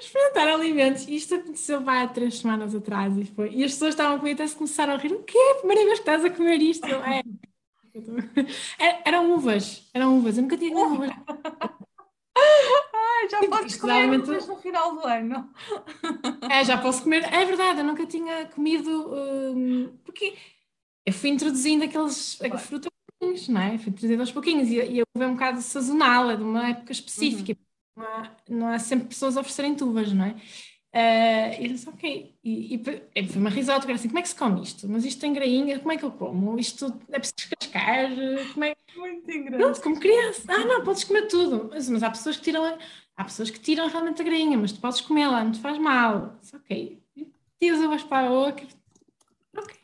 experimentar alimentos. Isto aconteceu há três semanas atrás e foi. E as pessoas estavam comigo até se começaram a rir. O quê? É a primeira vez que estás a comer isto? Eu, é. Eram uvas, eram uvas. Eu nunca tinha comido uvas. Ai, já tipo, podes comer uvas no final do ano. É, já posso comer. É verdade, eu nunca tinha comido. Um, porque eu fui introduzindo aqueles claro. frutas não é? Fui introduzindo aos pouquinhos e, e a uva é um bocado sazonal, é de uma época específica. Uhum. Não, há, não há sempre pessoas a oferecerem tuvas, não é? Uh, e eu disse, ok. E, e foi uma risota, era assim, como é que se come isto? Mas isto tem grainha, como é que eu como? Isto é preciso descascar? Como é... Muito engraçado. como criança. Ah, não, podes comer tudo. Mas, mas há pessoas que tiram, há pessoas que tiram realmente a grainha, mas tu podes comê-la, não te faz mal. Disse, ok. Tiras uvas para a boca. Ok,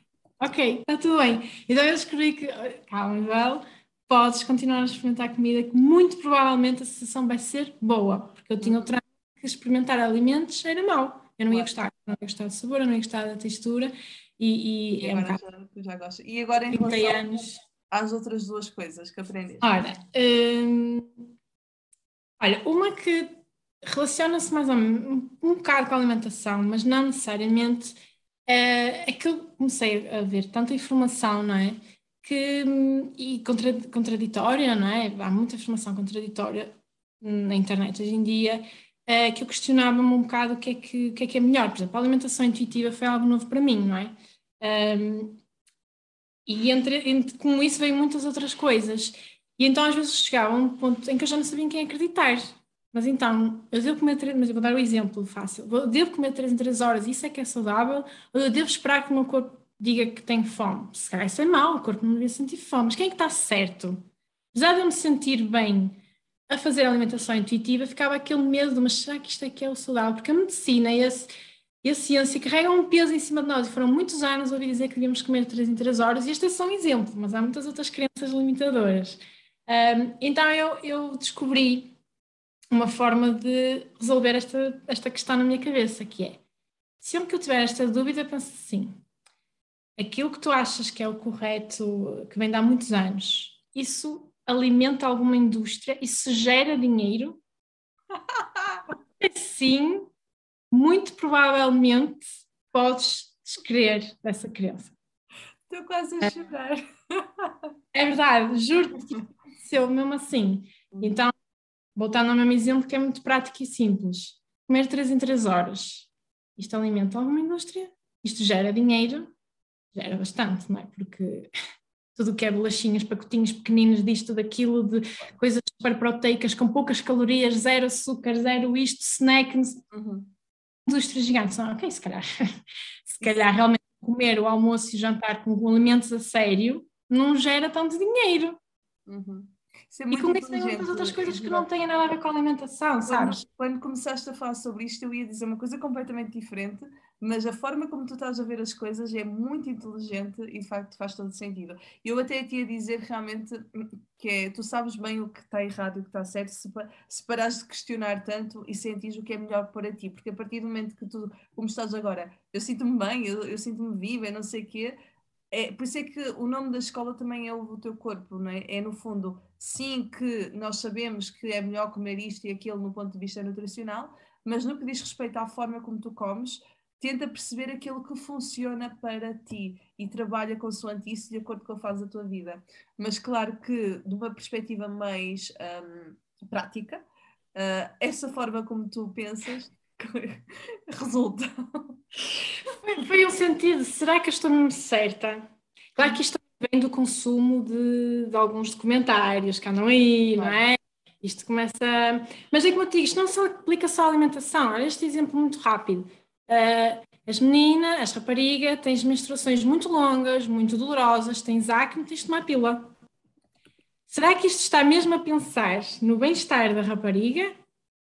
ok, está tudo bem. Então eu descobri que, calma, Joel, podes continuar a experimentar comida que muito provavelmente a sensação vai ser boa, porque eu tinha outra que experimentar alimentos era mau. Eu não ia gostar, não ia gostar do sabor, eu não ia gostar da textura e, e E é um agora já, já gosto. E agora em 30 relação anos. às outras duas coisas que aprendeste. Ora, hum, olha, uma que relaciona-se mais ou menos um, um bocado com a alimentação, mas não necessariamente, é, é que eu comecei a ver tanta informação, não é? Que, hum, e contra, contraditória, não é? Há muita informação contraditória na internet hoje em dia, é, que eu questionava-me um bocado o que, é que, o que é que é melhor. Por exemplo, a alimentação intuitiva foi algo novo para mim, não é? Hum, e entre, entre, com isso veio muitas outras coisas. E então às vezes chegava a um ponto em que eu já não sabia em quem acreditar. Mas então, eu devo comer mas eu vou dar um exemplo fácil. Eu devo comer três em três horas, isso é que é saudável? Ou eu devo esperar que o meu corpo diga que tenho fome? Se calhar isso é mau, o corpo não devia sentir fome. Mas quem é que está certo? Já de eu me sentir bem a fazer a alimentação intuitiva, ficava aquele medo de, mas será que isto é que é o saudável? Porque a medicina e a, e a ciência carregam um peso em cima de nós e foram muitos anos ouvir dizer que devíamos comer três em três horas e este é só um exemplo, mas há muitas outras crenças limitadoras. Um, então eu, eu descobri uma forma de resolver esta, esta questão na minha cabeça, que é, sempre que eu tiver esta dúvida, penso assim, aquilo que tu achas que é o correto, que vem de há muitos anos, isso alimenta alguma indústria, isso gera dinheiro? Sim, muito provavelmente podes descrer dessa crença. Estou quase a chorar. É verdade, juro-te que aconteceu mesmo assim. Então, voltando ao mesmo exemplo que é muito prático e simples. Comer 3 em 3 horas. Isto alimenta alguma indústria? Isto gera dinheiro? Gera bastante, não é? Porque tudo o que é bolachinhas, pacotinhos pequeninos disto, daquilo, de coisas super proteicas, com poucas calorias, zero açúcar, zero isto, snack, Uhum. indústrias gigantes. Não, ok, se calhar, se calhar realmente comer o almoço e jantar com alimentos a sério não gera tanto dinheiro. Uhum. É E muito com isso tem muitas outras coisas que não têm nada a ver com a alimentação, sabes? Quando, quando começaste a falar sobre isto, eu ia dizer uma coisa completamente diferente, mas a forma como tu estás a ver as coisas é muito inteligente e de facto faz todo sentido. Eu até te ia dizer realmente que é, tu sabes bem o que está errado e o que está certo se, se parares de questionar tanto e sentires o que é melhor para ti, porque a partir do momento que tu, como estás agora, eu sinto-me bem, eu, eu sinto-me viva, eu não sei o quê, é, por isso é que o nome da escola também é o teu corpo, não é? É no fundo, sim que nós sabemos que é melhor comer isto e aquilo no ponto de vista nutricional, mas no que diz respeito à forma como tu comes, tenta perceber aquilo que funciona para ti e trabalha consoante isso de acordo com a fase da tua vida. Mas claro que de uma perspectiva mais hum, prática, ah, essa forma como tu pensas resulta. Foi, foi um sentido, será que eu estou mesmo certa? Claro que isto vem do consumo de, de alguns documentários que andam aí, não é? Isto começa. Mas é como eu te digo, isto não se aplica só à alimentação. Olha este exemplo muito rápido. Uh, as meninas, as raparigas, tens menstruações muito longas, muito dolorosas, tens acne, tens de tomar pílula. Será que isto está mesmo a pensar no bem-estar da rapariga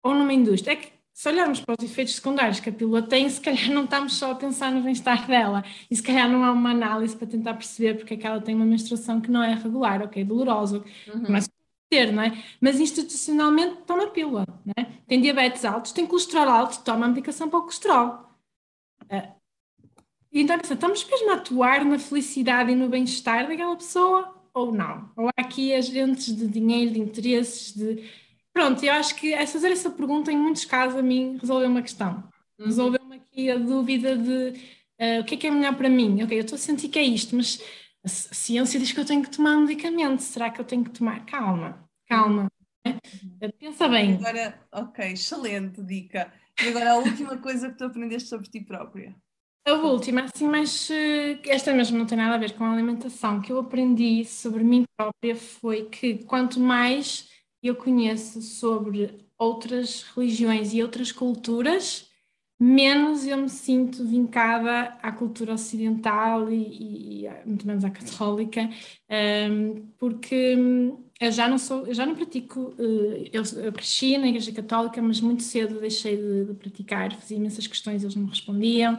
ou numa indústria? É que se olharmos para os efeitos secundários que a pílula tem, se calhar não estamos só a pensar no bem-estar dela e se calhar não há uma análise para tentar perceber porque é que ela tem uma menstruação que não é regular, ok, dolorosa, Uhum. mas ter, não é? Mas institucionalmente toma pílula, não é? Tem diabetes altos, tem colesterol alto, toma medicação para o colesterol. Então, estamos mesmo a atuar na felicidade e no bem-estar daquela pessoa ou não? Ou há aqui agentes de dinheiro, de interesses, de... Pronto, eu acho que é fazer essa pergunta, em muitos casos, a mim resolveu uma questão. Uhum. Resolveu-me aqui a dúvida de ah, o que é que é melhor para mim? Ok, eu estou a sentir que é isto, mas a ci- a ciência diz que eu tenho que tomar um medicamento. Será que eu tenho que tomar? Calma, calma. né? Pensa bem. Agora, ok, excelente dica. E agora a última coisa que tu aprendeste sobre ti própria. A última, assim, mas eh, esta mesmo não tem nada a ver com a alimentação. O que eu aprendi sobre mim própria foi que quanto mais eu conheço sobre outras religiões e outras culturas, menos eu me sinto vincada à cultura ocidental e, e- e muito menos à católica, ehm, porque hum, eu já não sou, eu já não pratico, eh, eu, eu cresci na Igreja Católica, mas muito cedo deixei de, de praticar, fazia imensas questões, eles não me respondiam.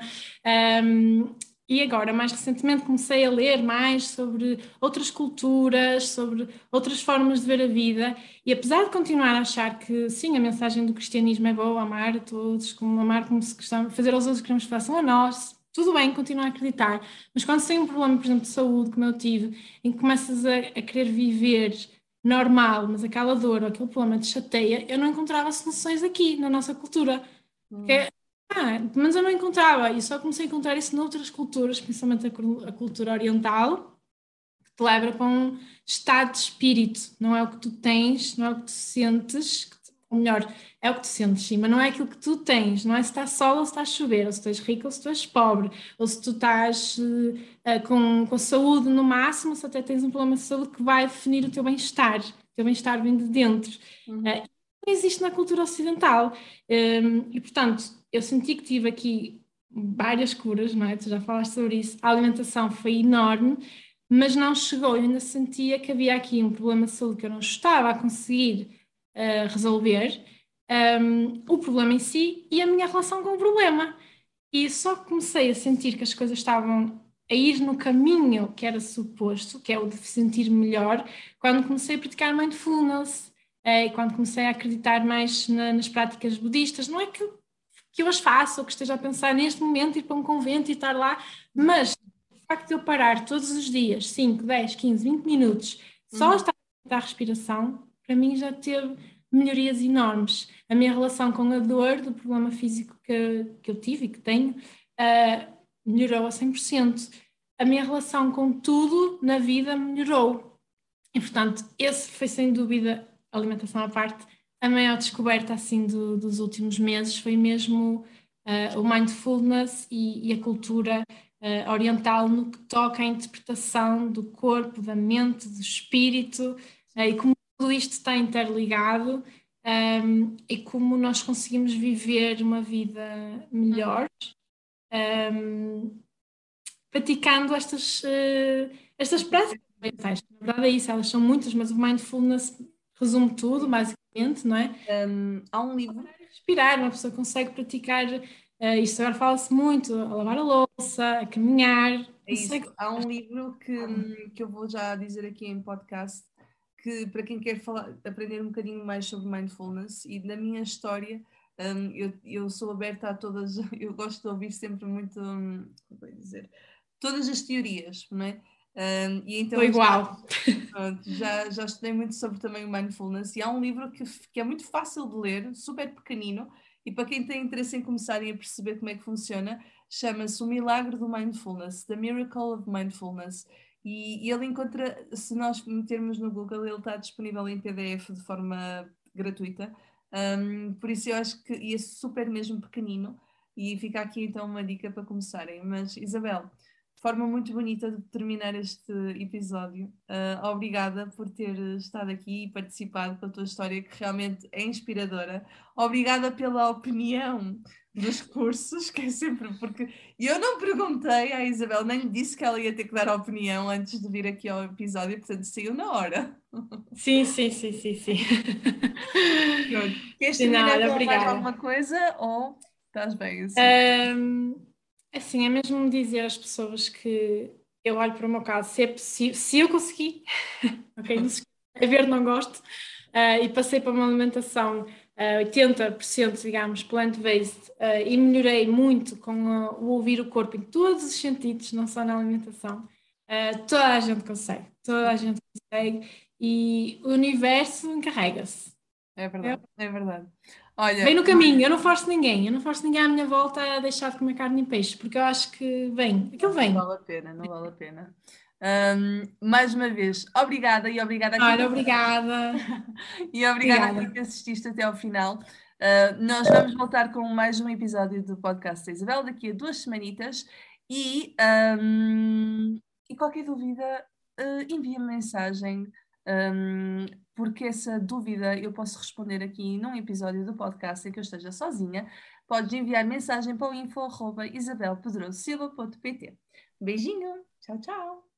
Um, e agora, mais recentemente, comecei a ler mais sobre outras culturas, sobre outras formas de ver a vida, e apesar de continuar a achar que sim, a mensagem do cristianismo é boa, amar a todos, como amar como se gostava, fazer aos outros que nos façam a nós, tudo bem, continuar a acreditar, mas quando tem um problema, por exemplo, de saúde, como eu tive, em que começas a, a querer viver normal, mas aquela dor ou aquele problema te chateia, eu não encontrava soluções aqui, na nossa cultura. Hum. Porque ah, mas eu não encontrava, e só comecei a encontrar isso noutras culturas, principalmente a, cultura oriental, que te leva para um estado de espírito. Não é o que tu tens, não é o que tu sentes, ou melhor, é o que tu sentes, sim, mas não é aquilo que tu tens, não é se está sol ou se está a chover, ou se tu és rico ou se tu és pobre, ou se tu estás uh, com, com saúde no máximo, ou se até tens um problema de saúde que vai definir o teu bem-estar. O teu bem-estar vem de dentro. Uhum. Uh, não existe na cultura ocidental. Um, ehm, e, portanto, eu senti que tive aqui várias curas, não é? Tu já falaste sobre isso. A alimentação foi enorme, mas não chegou. Eu ainda sentia que havia aqui um problema de saúde que eu não estava a conseguir uh, resolver. Um, o problema em si e a minha relação com o problema. E só comecei a sentir que as coisas estavam a ir no caminho que era suposto, que é o de sentir melhor, quando comecei a praticar mindfulness, eh, e quando comecei a acreditar mais na, nas práticas budistas. Não é que que eu as faça ou que esteja a pensar neste momento ir para um convento e estar lá, mas o facto de eu parar todos os dias, 5, 10, 15, 20 minutos, só uhum. estar a respiração, para mim já teve melhorias enormes. A minha relação com a dor do problema físico que, que eu tive e que tenho uh, melhorou a 100%. A minha relação com tudo na vida melhorou. E, portanto, esse foi sem dúvida, alimentação à parte, a maior descoberta assim do, dos últimos meses foi mesmo uh, o mindfulness e, e a cultura uh, oriental no que toca à interpretação do corpo, da mente, do espírito uh, e como tudo isto está interligado um, e como nós conseguimos viver uma vida melhor um, praticando estas, estas práticas. Na verdade é isso, elas são muitas, mas o mindfulness resume tudo, basicamente, não é? Um, há um livro. Respirar, uma pessoa consegue praticar, uh, isto agora fala-se muito, a lavar a louça, a caminhar. É isso. Há um livro que, que eu vou já dizer aqui em podcast, que para quem quer falar, aprender um bocadinho mais sobre mindfulness e na minha história, um, eu, eu sou aberta a todas, eu gosto de ouvir sempre muito, um, como é dizer, todas as teorias, não é? Um, e então igual. Já, pronto, já, já estudei muito sobre também o mindfulness e há um livro que, que é muito fácil de ler, super pequenino, e para quem tem interesse em começarem a perceber como é que funciona, chama-se O Milagre do Mindfulness, The Miracle of Mindfulness. E, e ele encontra, se nós metermos no Google, ele está disponível em PDF de forma gratuita. Um, por isso eu acho que e é super mesmo pequenino. E fica aqui então uma dica para começarem. Mas Isabel, forma muito bonita de terminar este episódio. Uh, obrigada por ter estado aqui e participado com a tua história, que realmente é inspiradora. Obrigada pela opinião dos cursos, que é sempre porque eu não perguntei à Isabel, nem lhe disse que ela ia ter que dar a opinião antes de vir aqui ao episódio, portanto saiu na hora. Sim, sim, sim, sim, sim. Queres terminar com mais alguma coisa ou estás bem assim? Um Assim, é mesmo dizer às pessoas que eu olho para o meu caso, se é possível, se eu consegui, ok, não se a ver não gosto, uh, e passei para uma alimentação uh, 80%, digamos, plant-based, uh, e melhorei muito com o ouvir o corpo em todos os sentidos, não só na alimentação, toda a gente consegue, toda a gente consegue, e o universo encarrega-se. É verdade, é, é verdade. Olha, vem no caminho, eu não forço ninguém, eu não forço ninguém à minha volta a deixar de comer carne e peixe, porque eu acho que vem, aquilo vem. Não vale a pena, não vale a pena. Um, mais uma vez, obrigada e obrigada a Olha, obrigada. e obrigada, obrigada a que assististe até ao final. Uh, nós vamos voltar com mais um episódio do podcast da Isabel daqui a duas semanitas e, um, e qualquer dúvida, uh, envia-me mensagem. Um, porque essa dúvida eu posso responder aqui num episódio do podcast em que eu esteja sozinha. Podes enviar mensagem para o info.isabelpedrosilva.pt. Beijinho, tchau, tchau!